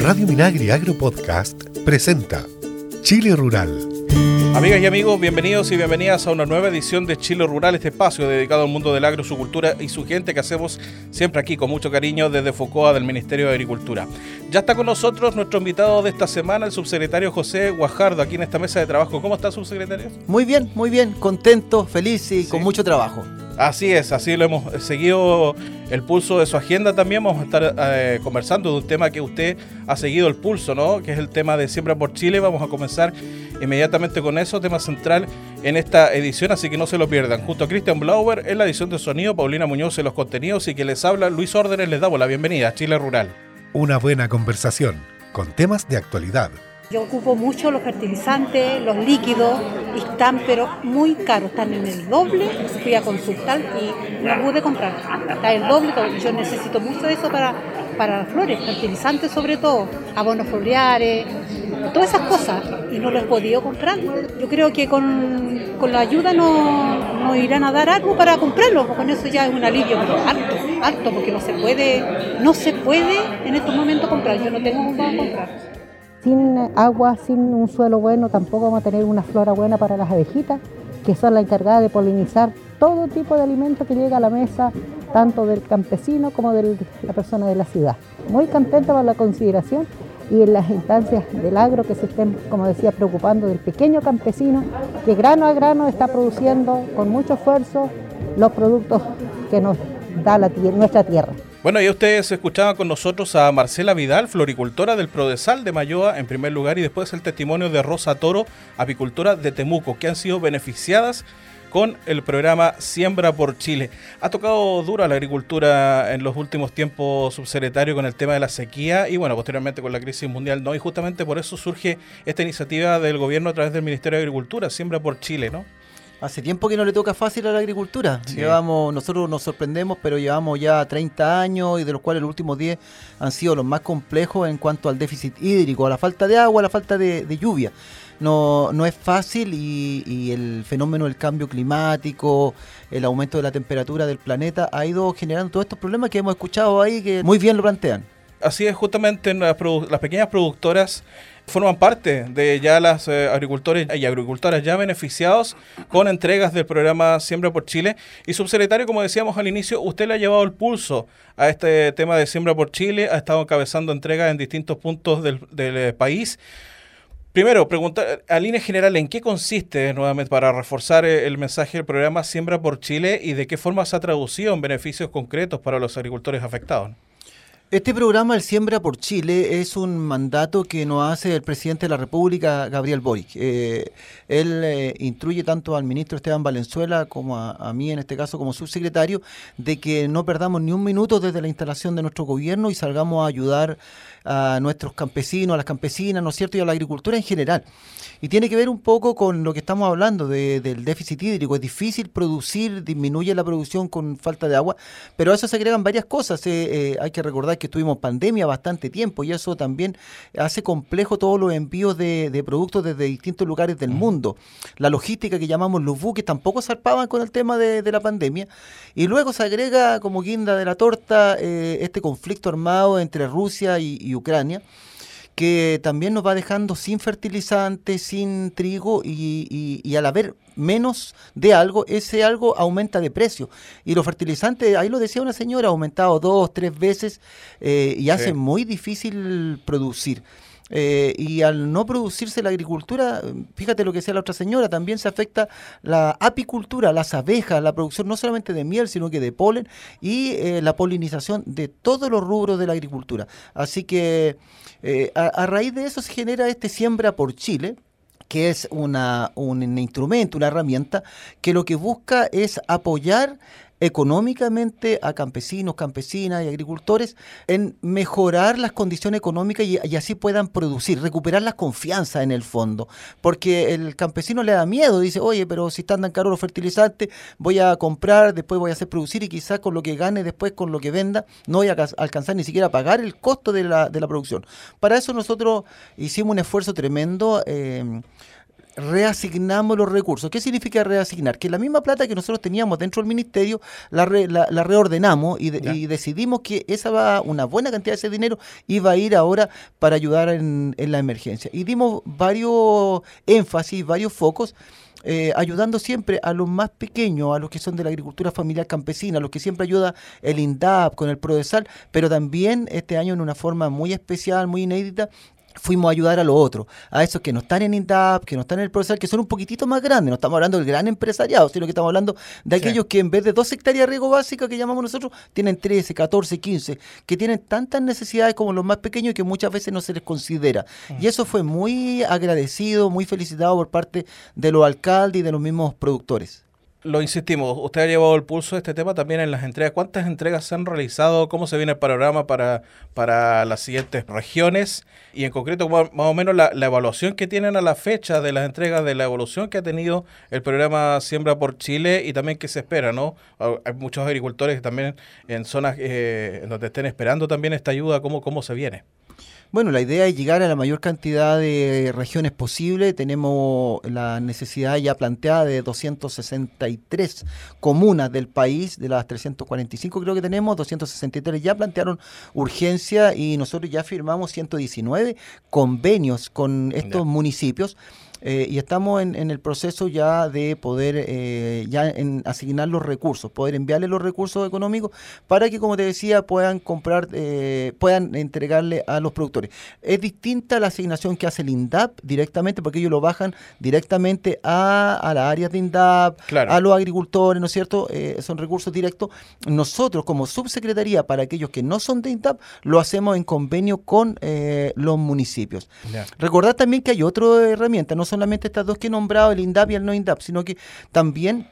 Radio Minagri Agro Podcast presenta Chile Rural. Amigas y amigos, bienvenidos y bienvenidas a una nueva edición de Chile Rural, este espacio dedicado al mundo del agro, su cultura y su gente que hacemos siempre aquí con mucho cariño desde Focoa del Ministerio de Agricultura. Ya está con nosotros nuestro invitado de esta semana, el subsecretario José Guajardo, aquí en esta mesa de trabajo. ¿Cómo está, subsecretario? Muy bien, muy bien, contento, feliz y con mucho trabajo. Así es, así lo hemos seguido el pulso de su agenda también. Vamos a estar eh, conversando de un tema que usted ha seguido el pulso, ¿no? Que es el tema de Siembra por Chile. Vamos a comenzar inmediatamente con eso, tema central en esta edición, así que no se lo pierdan. Junto a Christian Blauer en la edición de sonido, Paulina Muñoz en los contenidos y que les habla Luis Órdenes, les damos la bienvenida a Chile Rural. Una buena conversación con temas de actualidad. Yo ocupo mucho los fertilizantes, los líquidos, están pero muy caros, están en el doble. Fui a consultar y no pude comprar. Está el doble, yo necesito mucho de eso para, para las flores, fertilizantes sobre todo, abonos foliares, todas esas cosas y no lo he podido comprar. Yo creo que con, con la ayuda nos no irán a dar algo para comprarlo, con eso ya es un alivio, pero harto, harto, porque no se puede, no se puede en estos momentos comprar, yo no tengo cómo comprar. Sin agua, sin un suelo bueno, tampoco vamos a tener una flora buena para las abejitas, que son las encargadas de polinizar todo tipo de alimento que llega a la mesa, tanto del campesino como de la persona de la ciudad. Muy contenta por la consideración y en las instancias del agro que se estén, como decía, preocupando del pequeño campesino que grano a grano está produciendo con mucho esfuerzo los productos que nos da nuestra tierra. Bueno, y ustedes escuchaban con nosotros a Marcela Vidal, floricultora del Prodesal de Mayoa, en primer lugar, y después el testimonio de Rosa Toro, apicultora de Temuco, que han sido beneficiadas con el programa Siembra por Chile. Ha tocado dura la agricultura en los últimos tiempos, subsecretario, con el tema de la sequía y bueno, posteriormente con la crisis mundial, ¿no? Y justamente por eso surge esta iniciativa del gobierno a través del Ministerio de Agricultura, Siembra por Chile, ¿no? Hace tiempo que no le toca fácil a la agricultura. Llevamos, nosotros nos sorprendemos, pero llevamos ya 30 años y de los cuales los últimos 10 han sido los más complejos en cuanto al déficit hídrico, a la falta de agua, a la falta de, de lluvia no, no es fácil y, el fenómeno del cambio climático, el aumento de la temperatura del planeta ha ido generando todos estos problemas que hemos escuchado ahí que muy bien lo plantean. Así es, justamente las, pequeñas productoras forman parte de ya las eh, agricultores y agricultoras ya beneficiados con entregas del programa Siembra por Chile. Y subsecretario, como decíamos al inicio, usted le ha llevado el pulso a este tema de Siembra por Chile, ha estado encabezando entregas en distintos puntos del, del eh, país. Primero, preguntar a línea general, ¿en qué consiste, nuevamente, para reforzar eh, el mensaje del programa Siembra por Chile y de qué forma se ha traducido en beneficios concretos para los agricultores afectados? Este programa, el Siembra por Chile, es un mandato que nos hace el presidente de la República, Gabriel Boric. Eh, él eh, instruye tanto al ministro Esteban Valenzuela como a, a, mí, en este caso, como subsecretario, de que no perdamos ni un minuto desde la instalación de nuestro gobierno y salgamos a ayudar a nuestros campesinos, a las campesinas, ¿no es cierto?, y a la agricultura en general. Y tiene que ver un poco con lo que estamos hablando del déficit hídrico. Es difícil producir, disminuye la producción con falta de agua, pero a eso se agregan varias cosas. Eh, eh, hay que recordar que tuvimos pandemia bastante tiempo y eso también hace complejo todos los envíos de, productos desde distintos lugares del mundo. La logística que llamamos los buques tampoco zarpaban con el tema de, la pandemia. Y luego se agrega como guinda de la torta eh, este conflicto armado entre Rusia y Ucrania que también nos va dejando sin fertilizantes, sin trigo y, al haber menos de algo, ese algo aumenta de precio. Y los fertilizantes, ahí lo decía una señora, ha aumentado dos, tres veces eh, y hace muy difícil producir. Eh, y al no producirse la agricultura, fíjate lo que decía la otra señora, también se afecta la apicultura, las abejas, la producción no solamente de miel, sino que de polen y eh, la polinización de todos los rubros de la agricultura. Así que eh, a, raíz de eso se genera este Siembra por Chile, que es una, un instrumento, una herramienta que lo que busca es apoyar económicamente a campesinos, campesinas y agricultores en mejorar las condiciones económicas y, así puedan producir, recuperar la confianza en el fondo. Porque el campesino le da miedo, dice, oye, pero si están tan caros los fertilizantes, voy a comprar, después voy a hacer producir y quizás con lo que gane después, con lo que venda, no voy a alcanzar ni siquiera a pagar el costo de la, de la producción. Para eso nosotros hicimos un esfuerzo tremendo. Eh, reasignamos los recursos. ¿Qué significa reasignar? Que la misma plata que nosotros teníamos dentro del ministerio la, la, reordenamos y, decidimos que esa va, una buena cantidad de ese dinero iba a ir ahora para ayudar en, en la emergencia. Y dimos varios énfasis, varios focos. Eh, ayudando siempre a los más pequeños, a los que son de la agricultura familiar campesina, a los que siempre ayuda el INDAP con el PRODESAL, pero también este año en una forma muy especial, muy inédita, fuimos a ayudar a los otros, a esos que no están en INDAP, que no están en el profesor, que son un poquitito más grandes. No estamos hablando del gran empresariado, sino que estamos hablando de aquellos que en vez de dos hectáreas de riego básica que llamamos nosotros, tienen 13, 14, 15, que tienen tantas necesidades como los más pequeños y que muchas veces no se les considera. Y eso fue muy agradecido, muy felicitado por parte de los alcaldes y de los mismos productores lo insistimos, usted ha llevado el pulso de este tema también en las entregas. ¿Cuántas entregas se han realizado? ¿Cómo se viene el panorama para, para las siguientes regiones? Y en concreto, más o menos la, evaluación que tienen a la fecha de las entregas, de la evolución que ha tenido el programa Siembra por Chile y también qué se espera, ¿no? Hay muchos agricultores que también en zonas eh, donde estén esperando también esta ayuda, ¿cómo, cómo se viene? Bueno, la idea es llegar a la mayor cantidad de regiones posible. Tenemos la necesidad ya planteada de 263 comunas del país, de las 345 creo que tenemos, 263 ya plantearon urgencia y nosotros ya firmamos 119 convenios con estos municipios. Eh, y estamos en, el proceso ya de poder eh, ya en asignar los recursos, poder enviarle los recursos económicos para que, como te decía, puedan comprar, eh, puedan entregarle a los productores. Es distinta la asignación que hace el INDAP directamente, porque ellos lo bajan directamente a, a las áreas de INDAP, a los agricultores, ¿no es cierto? son recursos directos. Nosotros, como subsecretaría para aquellos que no son de INDAP, lo hacemos en convenio con los municipios. Recordad también que hay otra herramienta, no solamente estas dos que he nombrado, el INDAP y el no INDAP, sino que también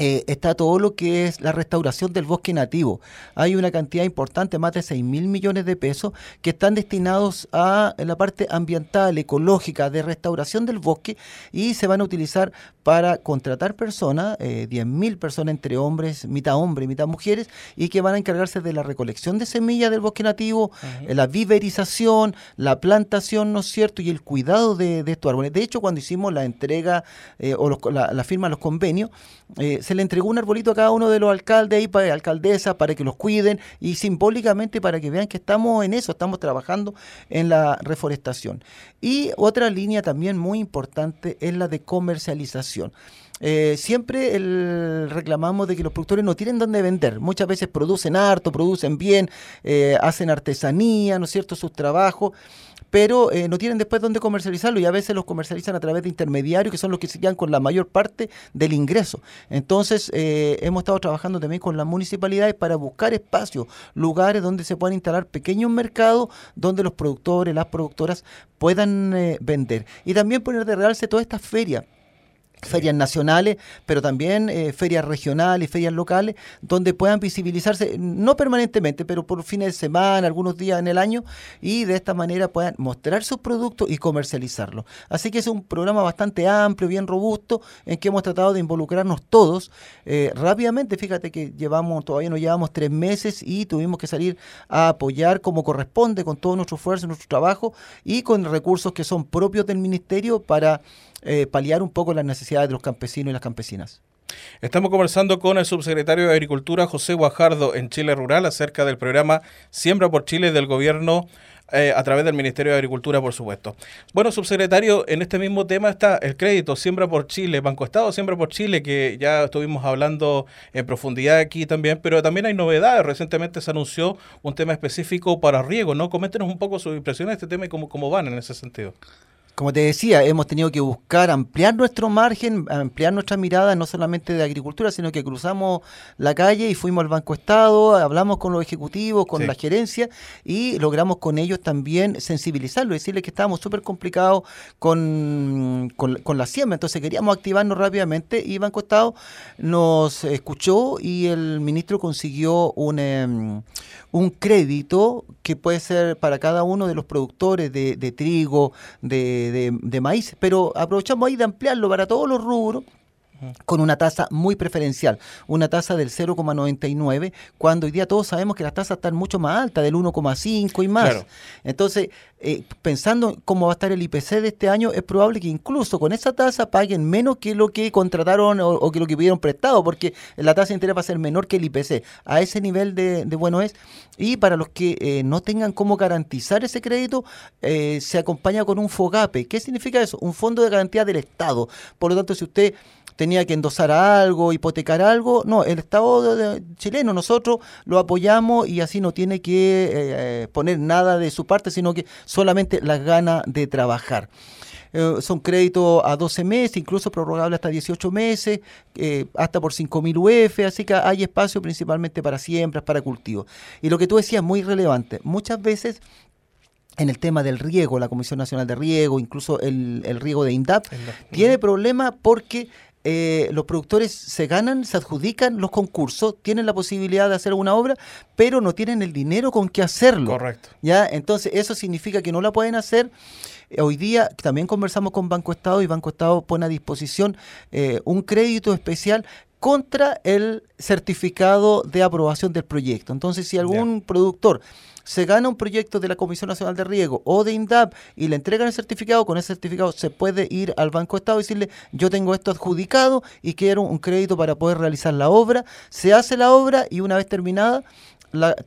eh, está todo lo que es la restauración del bosque nativo. Hay una cantidad importante, más de 6 mil millones de pesos, que están destinados a la parte ambiental, ecológica, de restauración del bosque y se van a utilizar para contratar personas, eh, 10 mil personas entre hombres, mitad hombres mitad mujeres, y que van a encargarse de la recolección de semillas del bosque nativo, eh, la viverización, la plantación, ¿no es cierto?, y el cuidado de, estos árboles. De hecho, cuando hicimos la entrega eh, o la, la, firma de los convenios, se le entregó un arbolito a cada uno de los alcaldes y para alcaldesa para que los cuiden y simbólicamente para que vean que estamos en eso, estamos trabajando en la reforestación. Y otra línea también muy importante es la de comercialización. Eh, siempre el, reclamamos de que los productores no tienen dónde vender. Muchas veces producen harto, producen bien, eh, hacen artesanía, ¿no es cierto?, sus trabajos pero eh, no tienen después dónde comercializarlo y a veces los comercializan a través de intermediarios que son los que se quedan con la mayor parte del ingreso. Entonces, eh, hemos estado trabajando también con las municipalidades para buscar espacios, lugares donde se puedan instalar pequeños mercados donde los productores, las productoras puedan vender. Y también poner de realce todas estas ferias ferias nacionales, pero también eh, ferias regionales, ferias locales, donde puedan visibilizarse, no permanentemente, pero por fines de semana, algunos días en el año, y de esta manera puedan mostrar sus productos y comercializarlos. Así que es un programa bastante amplio, bien robusto, en que hemos tratado de involucrarnos todos eh, rápidamente. Fíjate que llevamos, todavía no llevamos tres meses y tuvimos que salir a apoyar como corresponde, con todo nuestro esfuerzo, nuestro trabajo y con recursos que son propios del ministerio para eh, paliar un poco las necesidades de los campesinos y las campesinas. Estamos conversando con el subsecretario de Agricultura, José Guajardo, en Chile Rural, acerca del programa Siembra por Chile del gobierno eh, a través del Ministerio de Agricultura, por supuesto. Bueno, subsecretario, en este mismo tema está el crédito Siembra por Chile, Banco Estado Siembra por Chile, que ya estuvimos hablando en profundidad aquí también, pero también hay novedades. Recientemente se anunció un tema específico para riego, ¿no? Coméntenos un poco sus impresiones de este tema y cómo, cómo van en ese sentido como te decía, hemos tenido que buscar ampliar nuestro margen, ampliar nuestra mirada, no solamente de agricultura, sino que cruzamos la calle y fuimos al Banco Estado, hablamos con los ejecutivos, con la gerencia y logramos con ellos también sensibilizarlos, decirles que estábamos súper complicados con, con, la siembra. Entonces queríamos activarnos rápidamente y Banco Estado nos escuchó y el ministro consiguió un, em, un crédito que puede ser para cada uno de los productores de, de trigo, de de, maíz, pero aprovechamos ahí de ampliarlo para todos los rubros con una tasa muy preferencial, una tasa del 0,99, cuando hoy día todos sabemos que las tasas están mucho más altas, del 1,5 y más. Claro. Entonces, eh, pensando cómo va a estar el IPC de este año, es probable que incluso con esa tasa paguen menos que lo que contrataron o, o que lo que pidieron prestado, porque la tasa de interés va a ser menor que el IPC. A ese nivel de, de bueno es. Y para los que eh, no tengan cómo garantizar ese crédito, eh, se acompaña con un FOGAPE. ¿Qué significa eso? Un fondo de garantía del Estado. Por lo tanto, si usted tenía que endosar algo, hipotecar algo. No, el Estado de- de- chileno, nosotros lo apoyamos y así no tiene que eh, poner nada de su parte, sino que solamente las ganas de trabajar. Eh, son créditos a 12 meses, incluso prorrogables hasta 18 meses, eh, hasta por 5.000 UF, así que hay espacio principalmente para siembras, para cultivos. Y lo que tú decías, muy relevante, muchas veces en el tema del riego, la Comisión Nacional de Riego, incluso el, el riego de INDAP, tiene problemas porque eh, los productores se ganan, se adjudican los concursos, tienen la posibilidad de hacer una obra, pero no tienen el dinero con que hacerlo. Correcto. ¿ya? Entonces, eso significa que no la pueden hacer. Eh, Hoy día también conversamos con Banco Estado y Banco Estado pone a disposición eh, un crédito especial contra el certificado de aprobación del proyecto. Entonces, si algún productor se gana un proyecto de la Comisión Nacional de Riego o de INDAP y le entregan el certificado, con ese certificado se puede ir al Banco Estado y decirle, yo tengo esto adjudicado y quiero un crédito para poder realizar la obra. Se hace la obra y una vez terminada,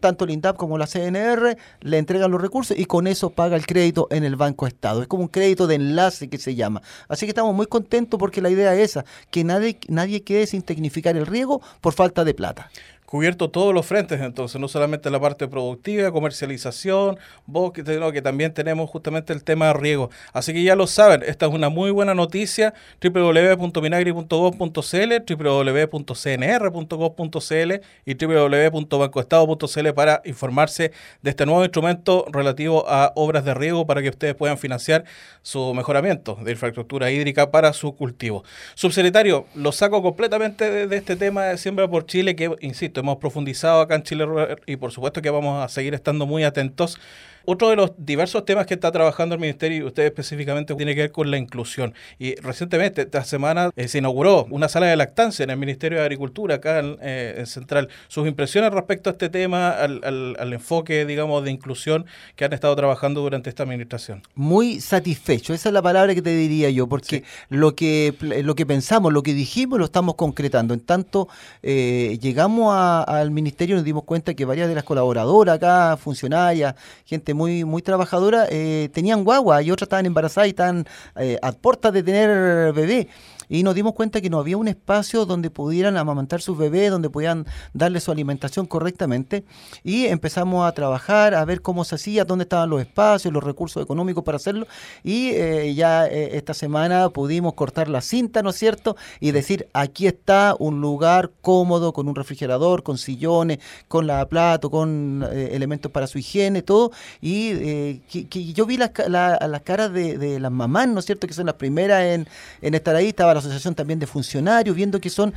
tanto el INDAP como la CNR le entregan los recursos y con eso paga el crédito en el Banco Estado. Es como un crédito de enlace que se llama. Así que estamos muy contentos porque la idea es esa, que nadie, nadie quede sin tecnificar el riego por falta de plata. Cubierto todos los frentes, entonces, no solamente la parte productiva, comercialización, bosque, sino que también tenemos justamente el tema de riego. Así que ya lo saben, esta es una muy buena noticia, www.minagri.gov.cl, www.cnr.gov.cl y www.bancoestado.cl para informarse de este nuevo instrumento relativo a obras de riego para que ustedes puedan financiar su mejoramiento de infraestructura hídrica para su cultivo. Subsecretario, lo saco completamente de, de este tema de Siembra por Chile, que, insisto, hemos profundizado acá en Chile y por supuesto que vamos a seguir estando muy atentos. Otro de los diversos temas que está trabajando el Ministerio, y usted específicamente, tiene que ver con la inclusión. Y recientemente, esta semana, eh, se inauguró una sala de lactancia en el Ministerio de Agricultura, acá en, eh, en Central. Sus impresiones respecto a este tema, al, al- al enfoque, digamos, de inclusión que han estado trabajando durante esta administración. Muy satisfecho, esa es la palabra que te diría yo, porque lo, que, lo que pensamos, lo que dijimos, lo estamos concretando. En tanto, eh, llegamos a- al ministerio y nos dimos cuenta que varias de las colaboradoras acá, funcionarias, gente muy, muy trabajadora, eh, tenían guagua y otras estaban embarazadas y estaban eh, a de tener bebé. Y nos dimos cuenta que no había un espacio donde pudieran amamantar sus bebés, donde pudieran darle su alimentación correctamente. Y empezamos a trabajar, a ver cómo se hacía, dónde estaban los espacios, los recursos económicos para hacerlo. Y eh, ya eh, esta semana pudimos cortar la cinta, ¿no es cierto? Y decir, aquí está un lugar cómodo, con un refrigerador, con sillones, con lavaplato, con eh, elementos para su higiene, todo. Y que, yo vi las, la- caras de, de las mamás, ¿no es cierto? Que son las primeras en, en estar ahí. Estaba la asociación también de funcionarios, viendo que son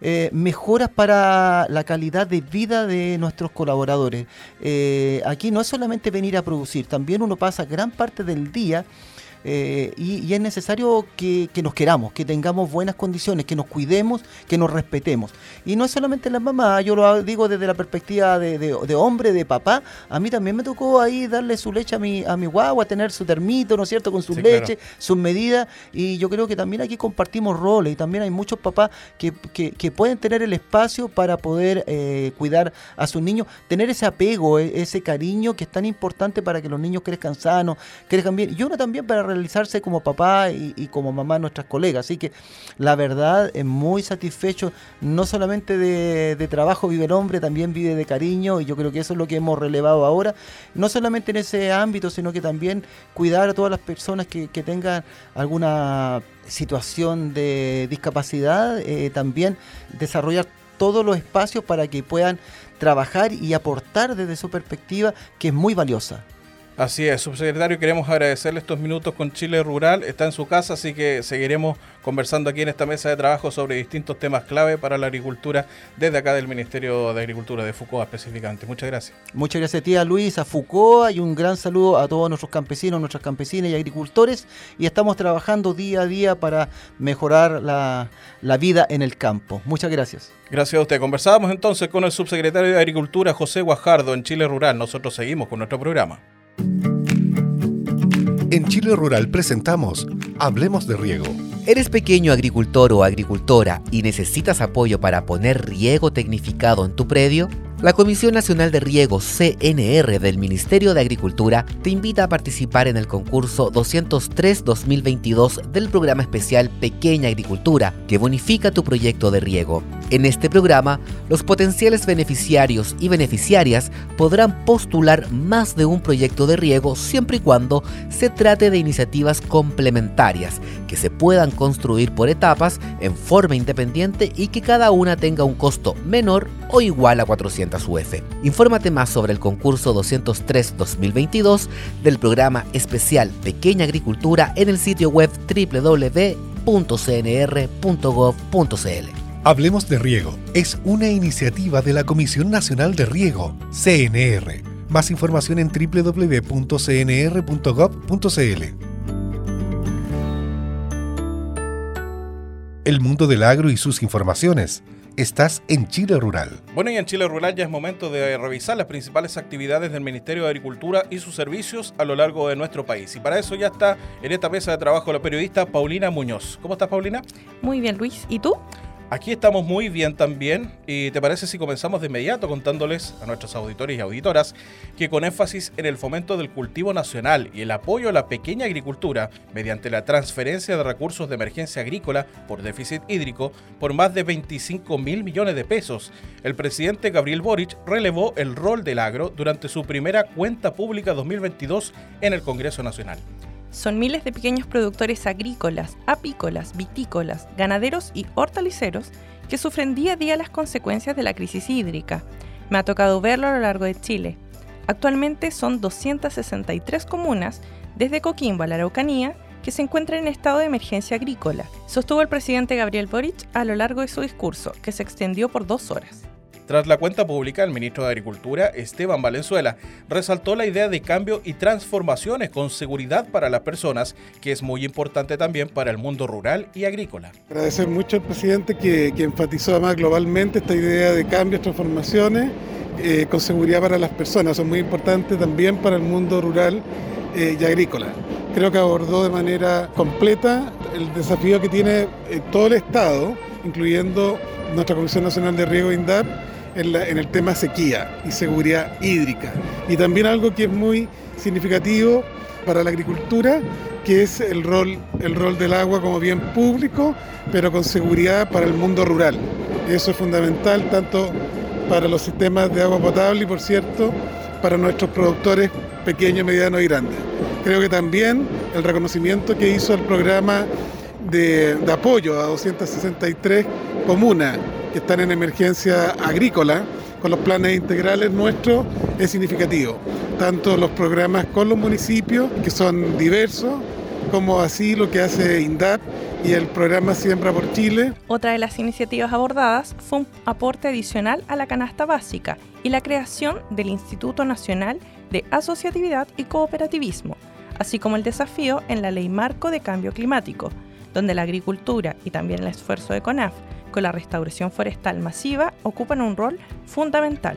eh, mejoras para la calidad de vida de nuestros colaboradores. Eh, aquí no es solamente venir a producir, también uno pasa gran parte del día eh, y, y es necesario que, que nos queramos, que tengamos buenas condiciones, que nos cuidemos, que nos respetemos. Y no es solamente la mamá, yo lo digo desde la perspectiva de, de- de hombre, de papá. A mí también me tocó ahí darle su leche a mi, a mi guagua, tener su termito, ¿no es cierto?, con su Sí, leche, sus medidas. Y yo creo que también aquí compartimos roles y también hay muchos papás que, que- que pueden tener el espacio para poder eh, cuidar a sus niños, tener ese apego, e- ese cariño que es tan importante para que los niños crezcan sanos, crezcan bien. Y uno también para realizarse como papá y, como mamá nuestras colegas. Así que la verdad es muy satisfecho, no solamente de, trabajo vive el hombre, también vive de cariño y yo creo que eso es lo que hemos relevado ahora, no solamente en ese ámbito, sino que también cuidar a todas las personas que, que tengan alguna situación de discapacidad, eh, también desarrollar todos los espacios para que puedan trabajar y aportar desde su perspectiva, que es muy valiosa. Así es, subsecretario, queremos agradecerle estos minutos con Chile Rural. Está en su casa, así que seguiremos conversando aquí en esta mesa de trabajo sobre distintos temas clave para la agricultura desde acá del Ministerio de Agricultura de Foucault específicamente. Muchas gracias. Muchas gracias a ti, a Luis, a Foucault y un gran saludo a todos nuestros campesinos, nuestras campesinas y agricultores. Y estamos trabajando día a día para mejorar la, la vida en el campo. Muchas gracias. Gracias a usted. Conversábamos entonces con el subsecretario de Agricultura, José Guajardo, en Chile Rural. Nosotros seguimos con nuestro programa. En Chile Rural presentamos Hablemos de Riego. ¿Eres pequeño agricultor o agricultora y necesitas apoyo para poner riego tecnificado en tu predio? La Comisión Nacional de Riego CNR del Ministerio de Agricultura te invita a participar en el concurso 203-2022 del programa especial Pequeña Agricultura, que bonifica tu proyecto de riego. En este programa, los potenciales beneficiarios y beneficiarias podrán postular más de un proyecto de riego siempre y cuando se trate de iniciativas complementarias que se puedan construir por etapas en forma independiente y que cada una tenga un costo menor o igual a 400 Infórmate más sobre el concurso 203-2022 del programa especial Pequeña Agricultura en el sitio web www.cnr.gov.cl. Hablemos de Riego es una iniciativa de la Comisión Nacional de Riego, CNR. Más información en www.cnr.gov.cl. El mundo del agro y sus informaciones. Estás en Chile Rural. Bueno, y en Chile Rural ya es momento de revisar las principales actividades del Ministerio de Agricultura y sus servicios a lo largo de nuestro país. Y para eso ya está en esta mesa de trabajo la periodista Paulina Muñoz. ¿Cómo estás, Paulina? Muy bien, Luis. ¿Y tú? Aquí estamos muy bien también y te parece si comenzamos de inmediato contándoles a nuestros auditores y auditoras que con énfasis en el fomento del cultivo nacional y el apoyo a la pequeña agricultura mediante la transferencia de recursos de emergencia agrícola por déficit hídrico por más de 25 mil millones de pesos, el presidente Gabriel Boric relevó el rol del agro durante su primera cuenta pública 2022 en el Congreso Nacional son miles de pequeños productores agrícolas, apícolas, vitícolas, ganaderos y hortaliceros que sufren día a día las consecuencias de la crisis hídrica. Me ha tocado verlo a lo largo de Chile. Actualmente son 263 comunas, desde Coquimbo a la Araucanía, que se encuentran en estado de emergencia agrícola, sostuvo el presidente Gabriel Boric a lo largo de su discurso, que se extendió por dos horas. Tras la cuenta pública, el ministro de Agricultura, Esteban Valenzuela, resaltó la idea de cambio y transformaciones con seguridad para las personas, que es muy importante también para el mundo rural y agrícola. Agradecer mucho al presidente que, enfatizó además globalmente esta idea de cambios, transformaciones eh, con seguridad para las personas. Son muy importantes también para el mundo rural eh, y agrícola. Creo que abordó de manera completa el desafío que tiene eh, todo el Estado, incluyendo nuestra Comisión Nacional de Riego INDAP, en, el tema sequía y seguridad hídrica. Y también algo que es muy significativo para la agricultura, que es el rol, el rol del agua como bien público, pero con seguridad para el mundo rural. Eso es fundamental tanto para los sistemas de agua potable y, por cierto, para nuestros productores pequeños, medianos y grandes. Creo que también el reconocimiento que hizo el programa de, de apoyo a 263 comunas que están en emergencia agrícola, con los planes integrales nuestros, es significativo. Tanto los programas con los municipios, que son diversos, como así lo que hace INDAP y el programa Siembra por Chile. Otra de las iniciativas abordadas fue un aporte adicional a la canasta básica y la creación del Instituto Nacional de Asociatividad y Cooperativismo, así como el desafío en la Ley Marco de Cambio Climático, donde la agricultura y también el esfuerzo de CONAF con la restauración forestal masiva ocupan un rol fundamental.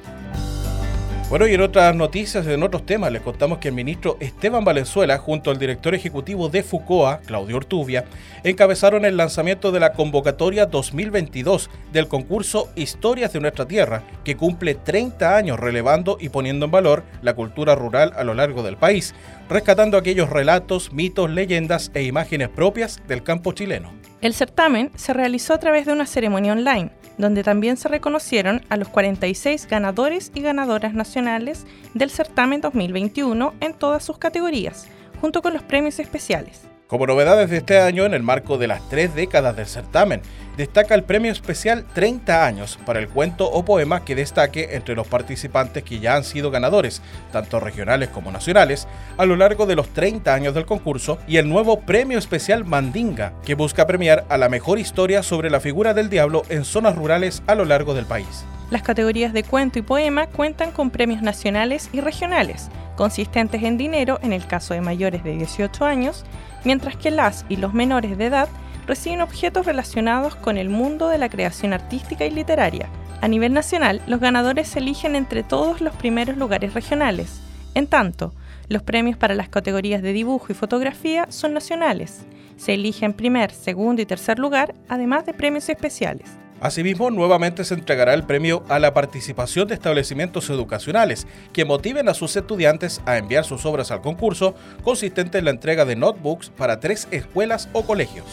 Bueno, y en otras noticias, en otros temas, les contamos que el ministro Esteban Valenzuela, junto al director ejecutivo de FUCOA, Claudio Ortubia, encabezaron el lanzamiento de la convocatoria 2022 del concurso Historias de nuestra Tierra, que cumple 30 años relevando y poniendo en valor la cultura rural a lo largo del país, rescatando aquellos relatos, mitos, leyendas e imágenes propias del campo chileno. El certamen se realizó a través de una ceremonia online, donde también se reconocieron a los 46 ganadores y ganadoras nacionales del certamen 2021 en todas sus categorías, junto con los premios especiales. Como novedades de este año, en el marco de las tres décadas del certamen, destaca el premio especial 30 años para el cuento o poema que destaque entre los participantes que ya han sido ganadores, tanto regionales como nacionales, a lo largo de los 30 años del concurso, y el nuevo premio especial Mandinga, que busca premiar a la mejor historia sobre la figura del diablo en zonas rurales a lo largo del país. Las categorías de cuento y poema cuentan con premios nacionales y regionales, consistentes en dinero en el caso de mayores de 18 años, mientras que las y los menores de edad reciben objetos relacionados con el mundo de la creación artística y literaria. A nivel nacional, los ganadores se eligen entre todos los primeros lugares regionales. En tanto, los premios para las categorías de dibujo y fotografía son nacionales. Se eligen primer, segundo y tercer lugar, además de premios especiales. Asimismo, nuevamente se entregará el premio a la participación de establecimientos educacionales que motiven a sus estudiantes a enviar sus obras al concurso, consistente en la entrega de notebooks para tres escuelas o colegios.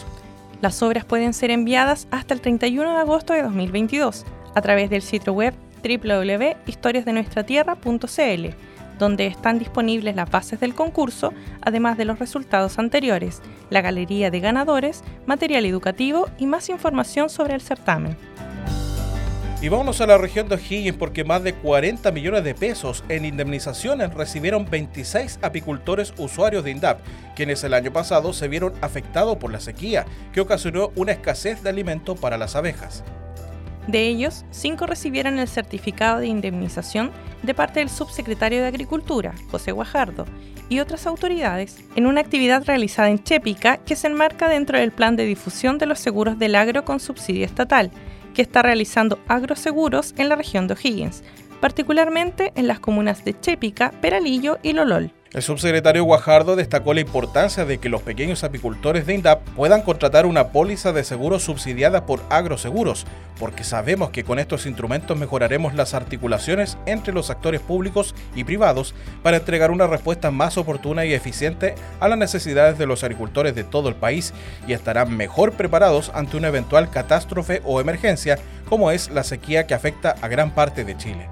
Las obras pueden ser enviadas hasta el 31 de agosto de 2022 a través del sitio web www.historiasdenuestratierra.cl, donde están disponibles las bases del concurso, además de los resultados anteriores, la galería de ganadores, material educativo y más información sobre el certamen. Y vámonos a la región de O'Higgins porque más de 40 millones de pesos en indemnizaciones recibieron 26 apicultores usuarios de INDAP, quienes el año pasado se vieron afectados por la sequía, que ocasionó una escasez de alimento para las abejas. De ellos, cinco recibieron el certificado de indemnización de parte del subsecretario de Agricultura, José Guajardo, y otras autoridades en una actividad realizada en Chépica que se enmarca dentro del plan de difusión de los seguros del agro con subsidio estatal, que está realizando agroseguros en la región de O'Higgins, particularmente en las comunas de Chépica, Peralillo y Lolol. El subsecretario Guajardo destacó la importancia de que los pequeños apicultores de INDAP puedan contratar una póliza de seguro subsidiada por agroseguros, porque sabemos que con estos instrumentos mejoraremos las articulaciones entre los actores públicos y privados para entregar una respuesta más oportuna y eficiente a las necesidades de los agricultores de todo el país y estarán mejor preparados ante una eventual catástrofe o emergencia como es la sequía que afecta a gran parte de Chile.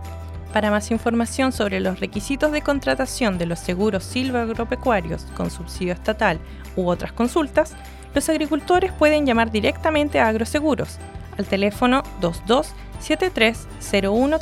Para más información sobre los requisitos de contratación de los seguros silvoagropecuarios con subsidio estatal u otras consultas, los agricultores pueden llamar directamente a Agroseguros al teléfono 227301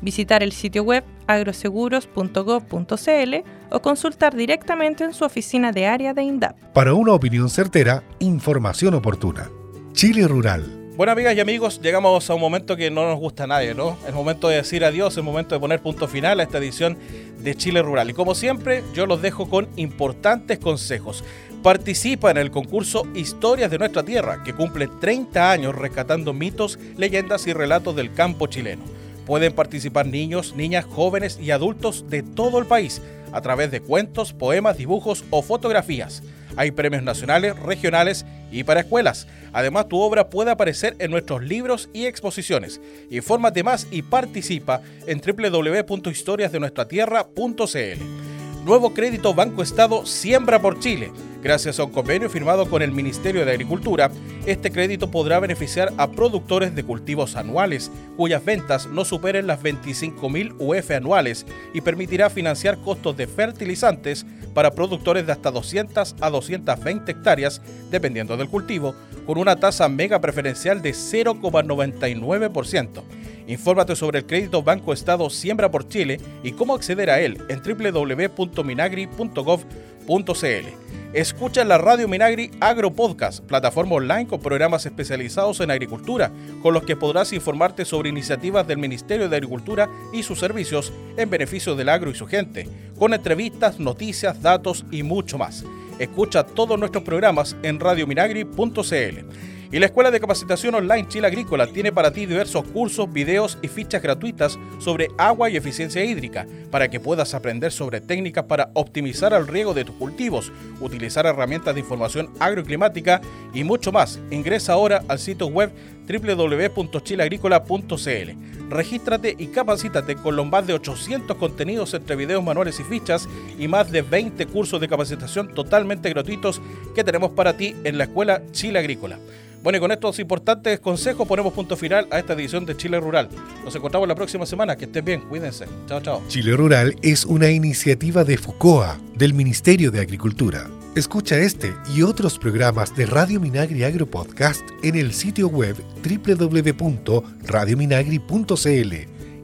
visitar el sitio web agroseguros.gov.cl o consultar directamente en su oficina de área de INDAP. Para una opinión certera, información oportuna. Chile Rural bueno, amigas y amigos, llegamos a un momento que no nos gusta a nadie, ¿no? Es momento de decir adiós, es momento de poner punto final a esta edición de Chile Rural. Y como siempre, yo los dejo con importantes consejos. Participa en el concurso Historias de nuestra Tierra, que cumple 30 años rescatando mitos, leyendas y relatos del campo chileno. Pueden participar niños, niñas, jóvenes y adultos de todo el país a través de cuentos, poemas, dibujos o fotografías. Hay premios nacionales, regionales y para escuelas. Además, tu obra puede aparecer en nuestros libros y exposiciones. Infórmate más y participa en www.historiasdenuestratierra.cl. Nuevo crédito Banco Estado Siembra por Chile Gracias a un convenio firmado con el Ministerio de Agricultura, este crédito podrá beneficiar a productores de cultivos anuales cuyas ventas no superen las 25.000 UF anuales y permitirá financiar costos de fertilizantes para productores de hasta 200 a 220 hectáreas, dependiendo del cultivo, con una tasa mega preferencial de 0,99%. Infórmate sobre el crédito Banco Estado Siembra por Chile y cómo acceder a él en www.minagri.gov.cl. Escucha la Radio Minagri Agro Podcast, plataforma online con programas especializados en agricultura, con los que podrás informarte sobre iniciativas del Ministerio de Agricultura y sus servicios en beneficio del agro y su gente, con entrevistas, noticias, datos y mucho más. Escucha todos nuestros programas en radiominagri.cl. Y la Escuela de Capacitación Online Chile Agrícola tiene para ti diversos cursos, videos y fichas gratuitas sobre agua y eficiencia hídrica, para que puedas aprender sobre técnicas para optimizar el riego de tus cultivos, utilizar herramientas de información agroclimática y mucho más. Ingresa ahora al sitio web www.chileagrícola.cl. Regístrate y capacítate con los más de 800 contenidos entre videos, manuales y fichas y más de 20 cursos de capacitación totalmente gratuitos que tenemos para ti en la Escuela Chile Agrícola. Bueno, y con estos importantes consejos ponemos punto final a esta edición de Chile Rural. Nos encontramos la próxima semana. Que estén bien, cuídense. Chao, chao. Chile Rural es una iniciativa de FOCOA, del Ministerio de Agricultura. Escucha este y otros programas de Radio Minagri Agro Podcast en el sitio web www.radiominagri.cl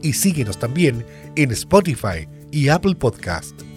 y síguenos también en Spotify y Apple Podcast.